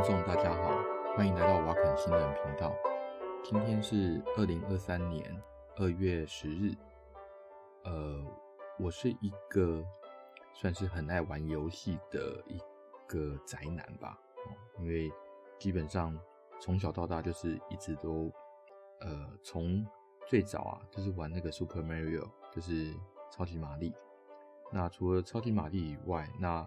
观众，大家好，欢迎来到瓦肯新人频道。今天是二零二三年二月十日。呃，我是一个算是很爱玩游戏的一个宅男吧。因为基本上从小到大就是一直都，呃，从最早啊就是玩那个 Super Mario，就是超级玛丽。那除了超级玛丽以外，那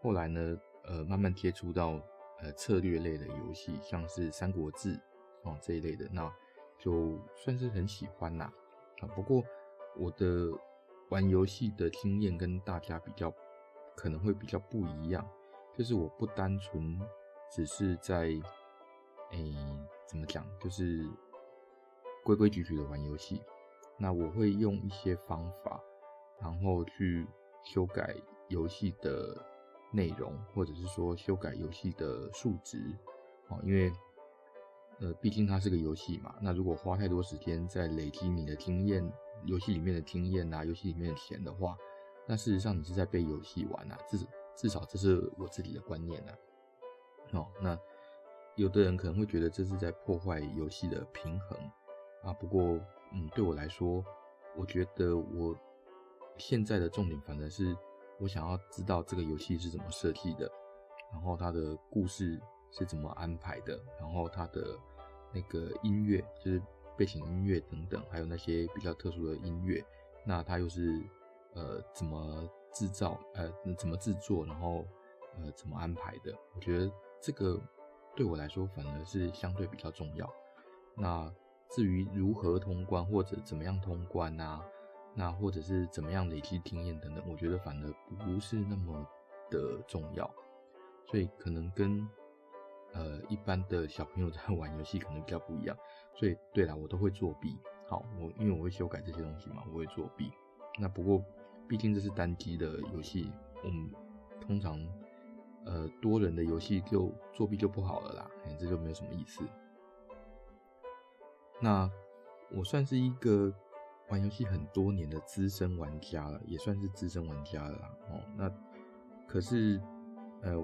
后来呢，呃，慢慢接触到呃策略类的游戏，像是三国志哦这一类的，那就算是很喜欢啦。啊，不过我的玩游戏的经验跟大家比较可能会比较不一样，就是我不单纯只是在诶、怎么讲，就是规规矩矩的玩游戏，那我会用一些方法，然后去。修改游戏的内容，或者是说修改游戏的数值，哦，因为呃，毕竟它是个游戏嘛。那如果花太多时间在累积你的经验，游戏里面的经验啊，游戏里面的钱的话，那事实上你是在被游戏玩啊。至至少这是我自己的观念啊。哦，那有的人可能会觉得这是在破坏游戏的平衡啊。不过，嗯，对我来说，我觉得我。现在的重点反而是我想要知道这个游戏是怎么设计的，然后它的故事是怎么安排的，然后它的那个音乐就是背景音乐等等，还有那些比较特殊的音乐，那它又是呃怎么制造呃怎么制作，然后呃怎么安排的？我觉得这个对我来说反而是相对比较重要。那至于如何通关或者怎么样通关啊？那或者是怎么样累积经验等等，我觉得反而不是那么的重要，所以可能跟呃一般的小朋友在玩游戏可能比较不一样。所以对啦，我都会作弊。好，我因为我会修改这些东西嘛，我会作弊。那不过毕竟这是单机的游戏，我们通常呃多人的游戏就作弊就不好了啦，欸，这就没有什么意思。那我算是一个。玩游戏很多年的资深玩家了，也算是资深玩家了。哦，那可是，呃，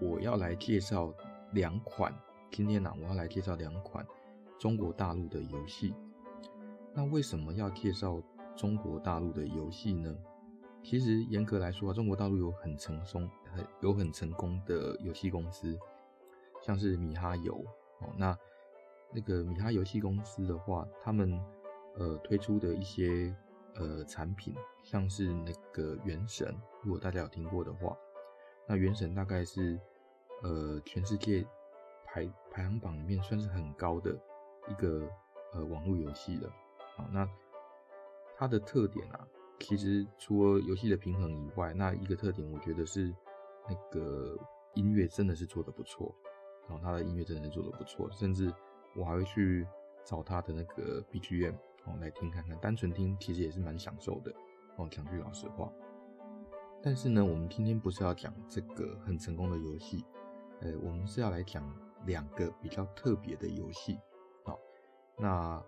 我要来介绍两款，今天呢，我要来介绍两款中国大陆的游戏。那为什么要介绍中国大陆的游戏呢？其实严格来说，中国大陆有很成功、很有很成功的游戏公司，像是米哈游。哦，那那个米哈游戏公司的话，他们。呃，推出的一些呃产品，像是那个《原神》，如果大家有听过的话，那《原神》大概是呃全世界排排行榜里面算是很高的一个呃网络游戏了。好，那它的特点啊，其实除了游戏的平衡以外，那一个特点我觉得是那个音乐真的是做得不错，然后它的音乐真的是做得不错，甚至我还会去找它的那个 BGM。哦，来听看看，单纯听其实也是蛮享受的。哦，讲句老实话，但是呢，我们今天不是要讲这个很成功的游戏，呃，我们是要来讲两个比较特别的游戏。好，那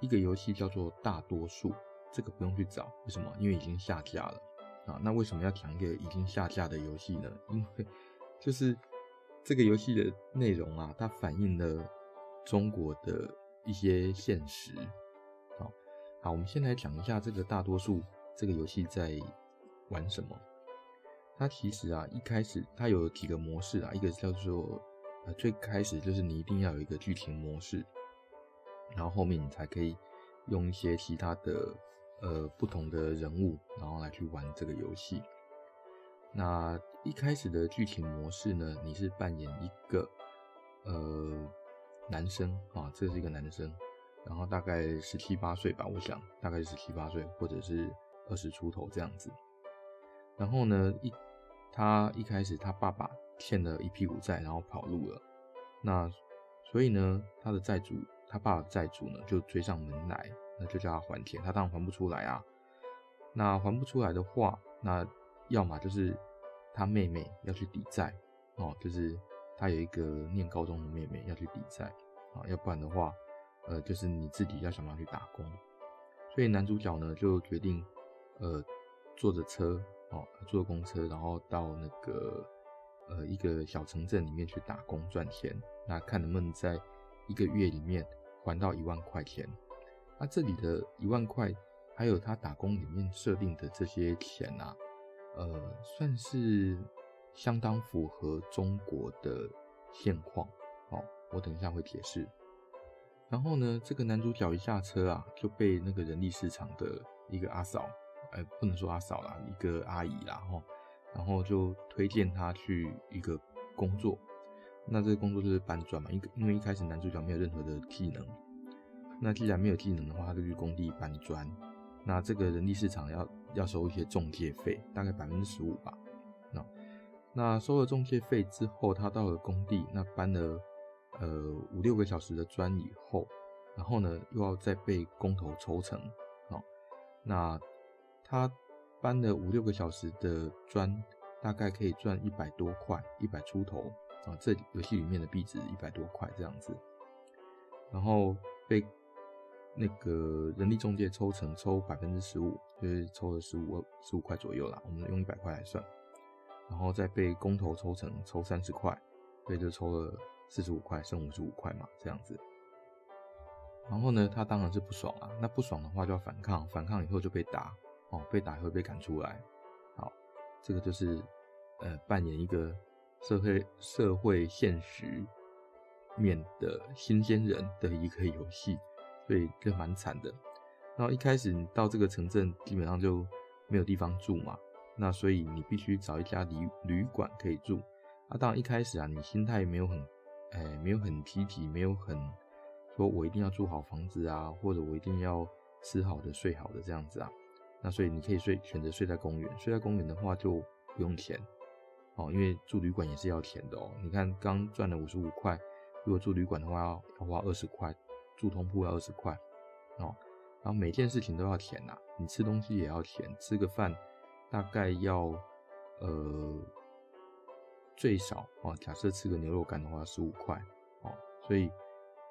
一个游戏叫做《大多数》，这个不用去找，为什么？因为已经下架了。啊，那为什么要讲一个已经下架的游戏呢？因为就是这个游戏的内容啊，它反映了中国的一些现实。好，我们先来讲一下这个大多数这个游戏在玩什么。它其实啊，一开始它有几个模式啊，一个叫做呃，最开始就是你一定要有一个剧情模式，然后后面你才可以用一些其他的呃不同的人物，然后来去玩这个游戏。那一开始的剧情模式呢，你是扮演一个呃男生啊，这是一个男生。然后大概十七八岁吧，我想大概十七八岁，或者是二十出头这样子。然后呢，一他一开始他爸爸欠了一屁股债，然后跑路了。那所以呢，他的债主，他爸爸的债主呢就追上门来，那就叫他还钱。他当然还不出来啊。那还不出来的话，那要么就是他妹妹要去抵债哦，就是他有一个念高中的妹妹要去抵债啊，要不然的话。呃，就是你自己要想办法去打工，所以男主角呢就决定，呃，坐着车哦，坐公车，然后到那个呃一个小城镇里面去打工赚钱，那看能不能在一个月里面还到一万块钱。那这里的一万块，还有他打工里面设定的这些钱啊，呃，算是相当符合中国的现况。哦，我等一下会解释。然后呢，这个男主角一下车啊，就被那个人力市场的一个阿嫂，哎，不能说阿嫂啦，一个阿姨啦，吼，然后就推荐他去一个工作。那这个工作就是搬砖嘛，因因为一开始男主角没有任何的技能，那既然没有技能的话，他就去工地搬砖。那这个人力市场要要收一些中介费，大概百分之十五吧。那那收了中介费之后，他到了工地，那搬了。呃，五六个小时的砖以后，然后呢，又要再被工头抽成，哦，那他搬了五六个小时的砖，大概可以赚一百多块，一百出头啊，这游戏里面的币值一百多块这样子，然后被那个人力中介抽成抽百分之十五，就是抽了十五十五块左右啦，我们用一百块来算，然后再被工头抽成抽三十块，所以就抽了。四十五块剩五十五块嘛，这样子。然后呢，他当然是不爽啊。那不爽的话就要反抗，反抗以后就被打哦，被打以后被赶出来。好，这个就是呃扮演一个社会社会现实面的新鲜人的一个游戏，所以就蛮惨的。然后一开始你到这个城镇，基本上就没有地方住嘛，那所以你必须找一家旅旅馆可以住。啊，当然一开始啊，你心态没有很。哎，没有很积极，没有很说我一定要住好房子啊，或者我一定要吃好的、睡好的这样子啊。那所以你可以睡，选择睡在公园。睡在公园的话就不用钱哦，因为住旅馆也是要钱的哦。你看刚赚了五十五块，如果住旅馆的话要要花二十块，住通铺要二十块哦。然后每件事情都要钱呐，你吃东西也要钱，吃个饭大概要呃。最少哦，假设吃个牛肉干的话，十五块哦，所以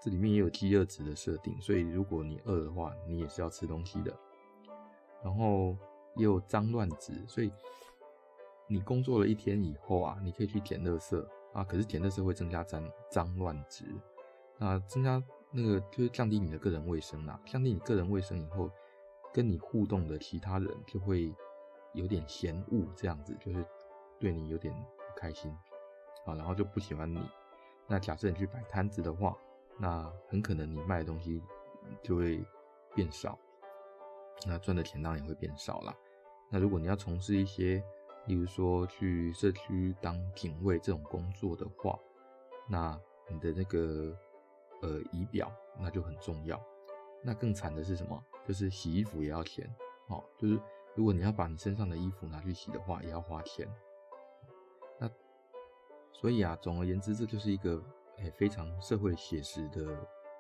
这里面也有饥饿值的设定，所以如果你饿的话，你也是要吃东西的。然后也有脏乱值，所以你工作了一天以后啊，你可以去捡垃圾啊，可是捡垃圾会增加脏脏乱值，那增加那个就是降低你的个人卫生啦，降低你个人卫生以后，跟你互动的其他人就会有点嫌恶，这样子就是对你有点。开心，啊，然后就不喜欢你。那假设你去摆摊子的话，那很可能你卖的东西就会变少，那赚的钱当然也会变少啦。那如果你要从事一些，例如说去社区当警卫这种工作的话，那你的那个呃仪表那就很重要。那更惨的是什么？就是洗衣服也要钱，哦，就是如果你要把你身上的衣服拿去洗的话，也要花钱。所以啊，总而言之，这就是一个诶、非常社会写实的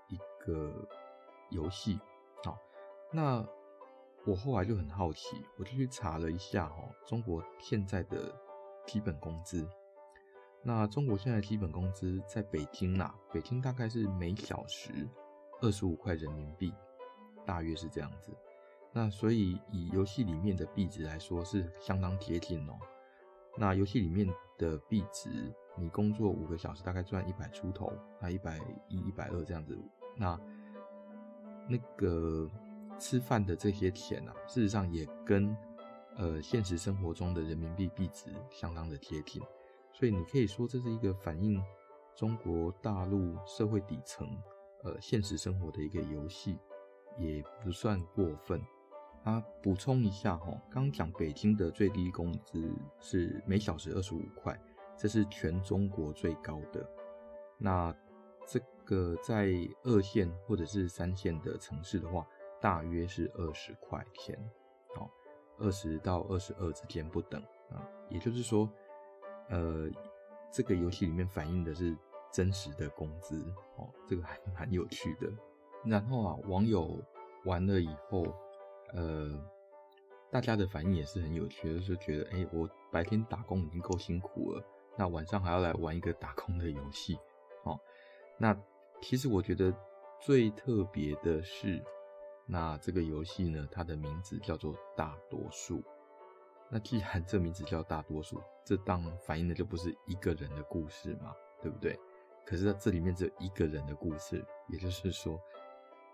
一个游戏。好，那我后来就很好奇，我就去查了一下哦，中国现在的基本工资。那中国现在的基本工资在北京啊，北京大概是每小时二十五块人民币，大约是这样子。那所以以游戏里面的币值来说，是相当贴近哦。那游戏里面的币值。你工作五个小时，大概赚一百出头，啊，一百一、一百二这样子。那那个吃饭的这些钱啊，事实上也跟呃现实生活中的人民币币值相当的贴近。所以你可以说这是一个反映中国大陆社会底层呃现实生活的一个游戏，也不算过分。啊，补充一下哈，刚刚讲北京的最低工资是每小时二十五块。这是全中国最高的。那这个在二线或者是三线的城市的话，大约是二十块钱，哦，二十到二十二之间不等啊。也就是说，呃，这个游戏里面反映的是真实的工资哦，这个还蛮有趣的。然后啊，网友玩了以后，呃，大家的反应也是很有趣，就是觉得，哎，我白天打工已经够辛苦了。那晚上还要来玩一个打工的游戏，哦，那其实我觉得最特别的是，那这个游戏呢，它的名字叫做大多数。那既然这名字叫大多数，这当然反映的就不是一个人的故事嘛，对不对？可是这里面只有一个人的故事，也就是说，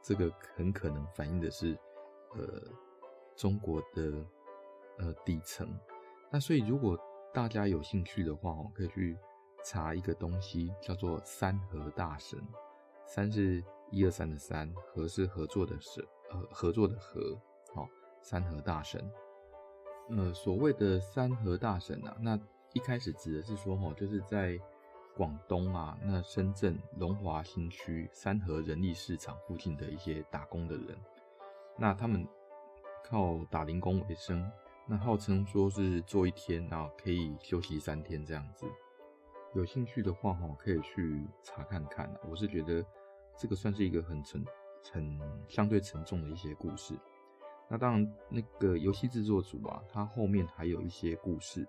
这个很可能反映的是，呃，中国的呃底层。那所以如果大家有兴趣的话，哦，可以去查一个东西，叫做三河大神。三是一二三的三，合是合作的合，呃，合作的合，哦，三河大神。呃，所谓的三河大神啊，那一开始指的是说，哦，就是在广东啊，那深圳龙华新区三河人力市场附近的一些打工的人，那他们靠打零工为生，那号称说是做一天啊，可以休息三天这样子。有兴趣的话，哈，可以去查看看。我是觉得这个算是一个很沉、很相对沉重的一些故事。那当然，那个游戏制作组啊，它后面还有一些故事。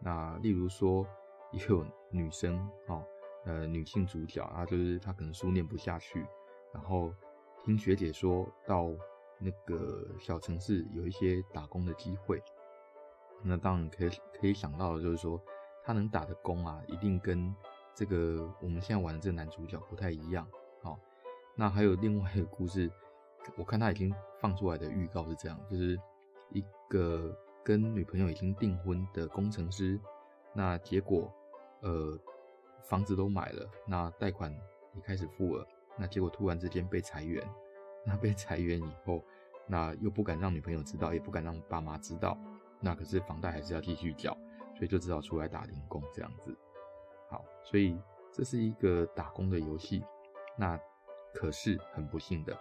那例如说，也有女生哦，呃，女性主角啊，就是她可能书念不下去，然后听学姐说到那个小城市有一些打工的机会。那当然可以可以想到的就是说，她能打的工啊，一定跟这个我们现在玩的这个男主角不太一样。哦，那还有另外一个故事。我看他已经放出来的预告是这样，就是一个跟女朋友已经订婚的工程师，那结果呃房子都买了，那贷款也开始付了，那结果突然之间被裁员，那被裁员以后，那又不敢让女朋友知道，也不敢让爸妈知道，那可是房贷还是要继续缴，所以就只好出来打零工这样子。好，所以这是一个打工的游戏，那可是很不幸的。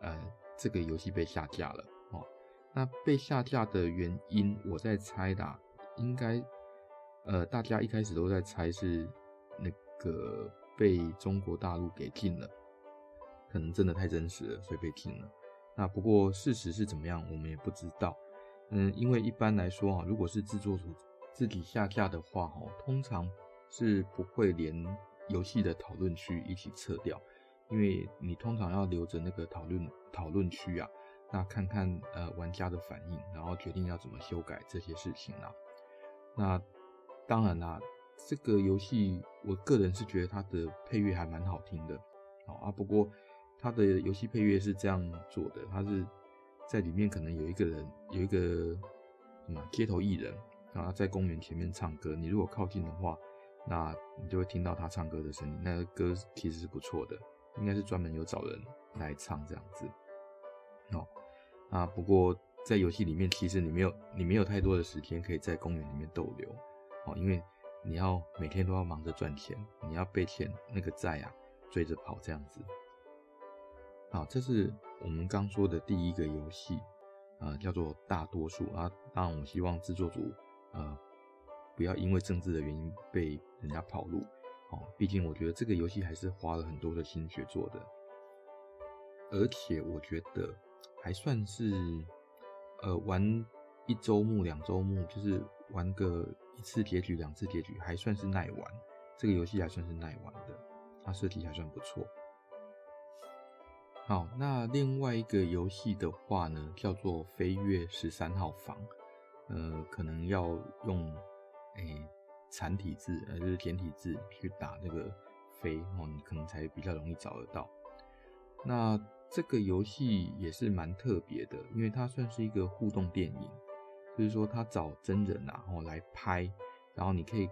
呃，这个游戏被下架了哦。那被下架的原因，我在猜的，应该，呃，大家一开始都在猜是那个被中国大陆给禁了，可能真的太真实了，所以被禁了。那不过事实是怎么样，我们也不知道。嗯，因为一般来说啊，如果是制作组自己下架的话，哦，通常是不会连游戏的讨论区一起撤掉。因为你通常要留着那个讨论讨论区啊，那看看呃玩家的反应，然后决定要怎么修改这些事情啊。那当然啦，这个游戏我个人是觉得它的配乐还蛮好听的，好啊。不过他的游戏配乐是这样做的，他是在里面可能有一个人有一个什么街头艺人啊，在公园前面唱歌。你如果靠近的话，那你就会听到他唱歌的声音。那个歌其实是不错的。应该是专门有找人来唱这样子，哦，啊，不过在游戏里面，其实你没有你没有太多的时间可以在公园里面逗留，哦，因为你要每天都要忙着赚钱，你要被钱那个债啊追着跑这样子。好，这是我们刚说的第一个游戏，啊，叫做大多数啊。当然，我希望制作组呃不要因为政治的原因被人家跑路。哦，毕竟我觉得这个游戏还是花了很多的心血做的，而且我觉得还算是，呃，玩一周目、两周目，就是玩个一次结局、两次结局，还算是耐玩。这个游戏还算是耐玩的，它设计还算不错。好，那另外一个游戏的话呢，叫做《飞跃十三号房》，呃，可能要用，诶、欸。残体字，呃，就是简体字去打那个飞哦，你可能才比较容易找得到。那这个游戏也是蛮特别的，因为它算是一个互动电影，就是说他找真人啊，然后来拍，然后你可以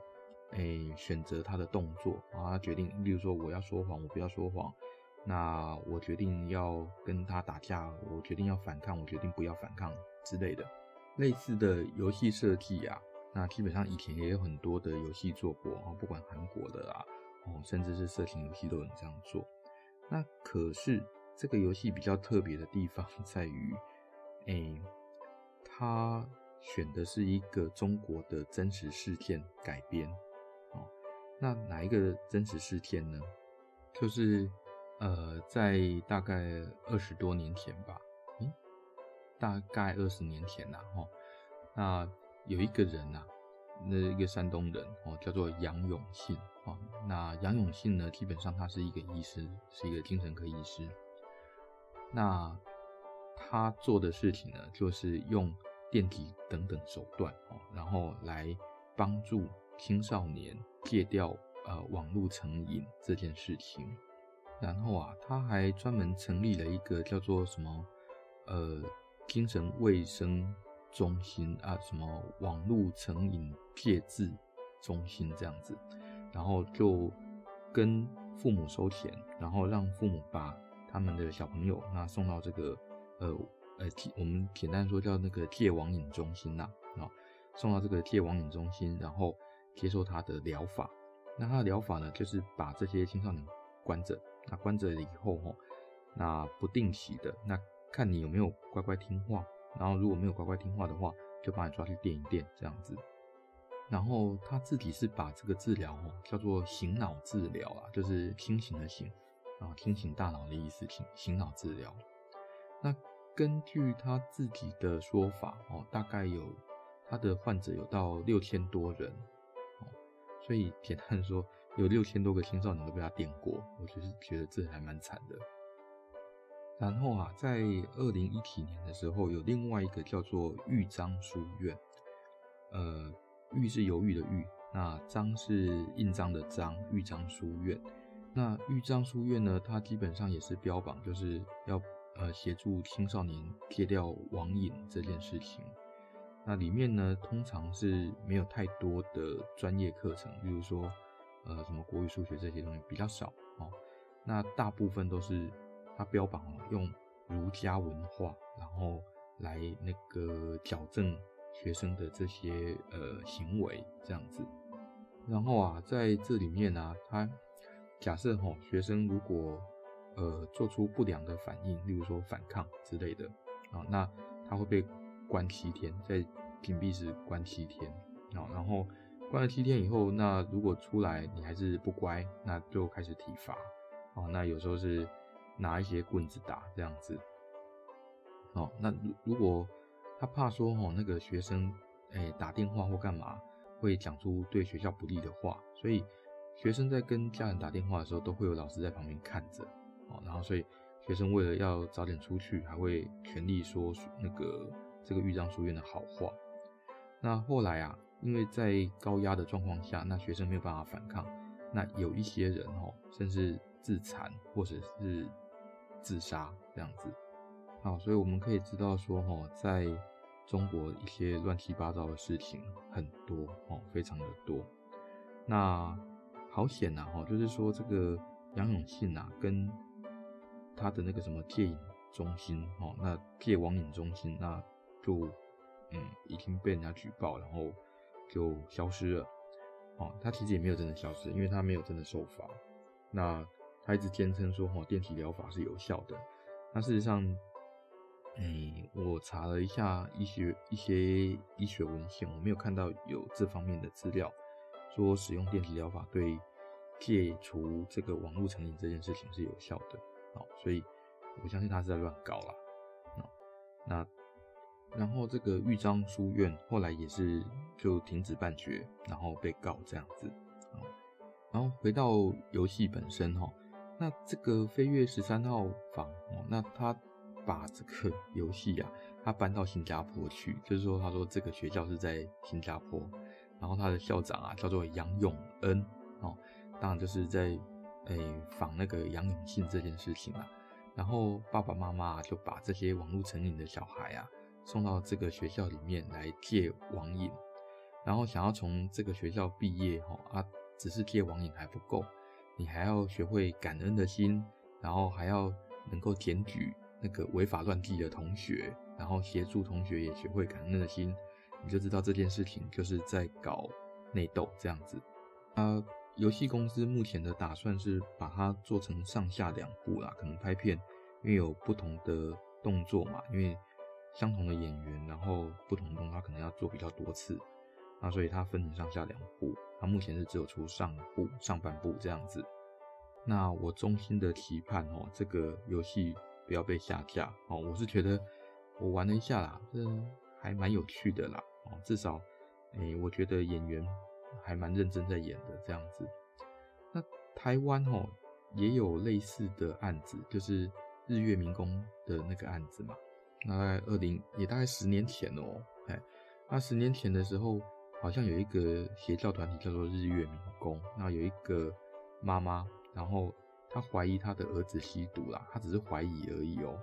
诶、选择他的动作，然后他决定，例如说我要说谎，我不要说谎，那我决定要跟他打架，我决定要反抗，我决定不要反抗之类的，类似的游戏设计啊。那基本上以前也有很多的游戏做过啊，不管韩国的啊，哦，甚至是色情游戏都有这样做。那可是这个游戏比较特别的地方 在于，哎、欸，它选的是一个中国的真实事件改编。哦，那哪一个真实事件呢？就是呃，在大概二十多年前吧，嗯，大概二十年前呐，哦，那。有一个人呐、啊，那一个山东人哦，叫做杨永信哦。那杨永信呢，基本上他是一个医师，是一个精神科医师。那他做的事情呢，就是用电击等等手段哦，然后来帮助青少年戒掉呃网络成瘾这件事情。然后啊，他还专门成立了一个叫做什么呃精神卫生中心啊，什么网络成瘾戒治中心这样子，然后就跟父母收钱，然后让父母把他们的小朋友那送到这个呃。呃，我们简单说叫那个戒网瘾中心呐，啊，送到这个戒网瘾中心，然后接受他的疗法。那他的疗法呢，就是把这些青少年关着，那关着以后哈，那不定期的，那看你有没有乖乖听话，然后如果没有乖乖听话的话，就把你抓去电一电这样子。然后他自己是把这个治疗哦叫做醒脑治疗啊，就是清醒的醒，啊，清醒大脑的意思，醒醒脑治疗。那根据他自己的说法，哦，大概有他的患者有到六千多人，哦，所以简单说，有六千多个青少年都被他电过，我就是觉得这还蛮惨的。然后啊，在二零一七年的时候，有另外一个叫做豫章书院，呃，豫是犹豫的豫，那章是印章的章，豫章书院。那豫章书院呢，它基本上也是标榜就是要。呃，协助青少年戒掉网瘾这件事情，那里面呢，通常是没有太多的专业课程，比如说，呃，什么国语、数学这些东西比较少哦。那大部分都是他标榜用儒家文化，然后来那个矫正学生的这些呃行为这样子。然后啊，在这里面呢、他假设哈、哦，学生如果呃，做出不良的反应，例如说反抗之类的啊，那他会被关七天，在禁闭室关七天啊，然后关了七天以后，那如果出来你还是不乖，那就开始体罚哦，那有时候是拿一些棍子打这样子，哦，那如如果他怕说哦那个学生哎打电话或干嘛会讲出对学校不利的话，所以学生在跟家人打电话的时候，都会有老师在旁边看着。哦，然后所以学生为了要早点出去，还会全力说那个这个豫章书院的好话。那后来啊，因为在高压的状况下，那学生没有办法反抗，那有一些人哦，甚至自残或者是自杀这样子。好，所以我们可以知道说，哦，在中国一些乱七八糟的事情很多哦，非常的多。那好险呐，哈，就是说这个杨永信啊，跟他的那个什么戒瘾中心哦，那戒网瘾中心，那就嗯已经被人家举报，然后就消失了哦。他其实也没有真的消失，因为他没有真的受罚。那他一直坚称说哦，电击疗法是有效的。那事实上，哎、欸，我查了一下医学一些医学文献，我没有看到有这方面的资料说使用电击疗法对戒除这个网络成瘾这件事情是有效的。哦所以，我相信他是在乱搞啦。那，然后这个豫章书院后来也是就停止办学，然后被告这样子。然后回到游戏本身哈，那这个飞跃十三号房哦，那他把这个 游戏啊，他搬到新加坡去，就是说他说这个学校是在新加坡，然后他的校长啊叫做杨永恩哦，当然就是在。诶、仿那个杨永信这件事情啊，然后爸爸妈妈就把这些网络成瘾的小孩啊送到这个学校里面来戒网瘾，然后想要从这个学校毕业哈啊，只是戒网瘾还不够，你还要学会感恩的心，然后还要能够检举那个违法乱纪的同学，然后协助同学也学会感恩的心，你就知道这件事情就是在搞内斗这样子啊。游戏公司目前的打算是把它做成上下两部啦，可能拍片，因为有不同的动作嘛，因为相同的演员，然后不同的动作，它可能要做比较多次，那所以它分成上下两部。它目前是只有出上部上半部这样子。那我衷心的期盼哦，这个游戏不要被下架哦。我是觉得我玩了一下啦，这还蛮有趣的啦哦，至少诶，我觉得演员。还蛮认真在演的这样子。那台湾哦也有类似的案子，就是日月明功的那个案子嘛。那大概二零也大概十年前哦，哎那十年前的时候，好像有一个邪教团体叫做日月明功，那有一个妈妈，然后她怀疑她的儿子吸毒啦，她只是怀疑而已哦，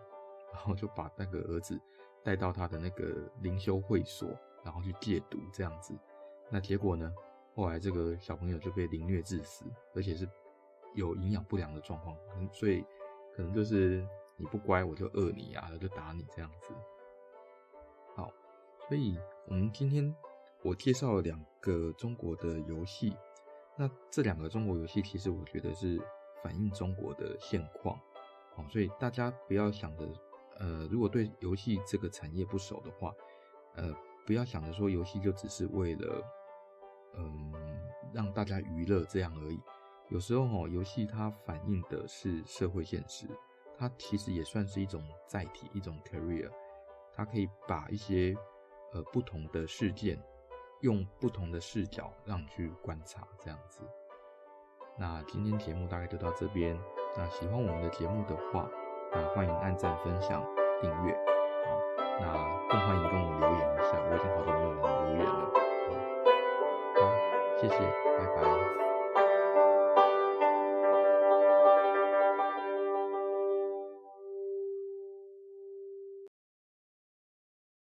然后就把那个儿子带到她的那个灵修会所，然后去戒毒这样子。那结果呢？后来这个小朋友就被凌虐致死，而且是有营养不良的状况，所以可能就是你不乖，我就饿你啊，我就打你这样子。好，所以我们今天我介绍了两个中国的游戏，那这两个中国游戏其实我觉得是反映中国的现况，好，所以大家不要想着，呃，如果对游戏这个产业不熟的话，呃，不要想着说游戏就只是为了。嗯，让大家娱乐这样而已。有时候哦，游戏它反映的是社会现实，它其实也算是一种载体，一种 career。它可以把一些呃不同的事件，用不同的视角让你去观察，这样子。那今天节目大概就到这边。那喜欢我们的节目的话，那欢迎按赞、分享、订阅。好，那更欢迎跟我留言一下，我已经好久没有人留言了。好谢谢，拜拜。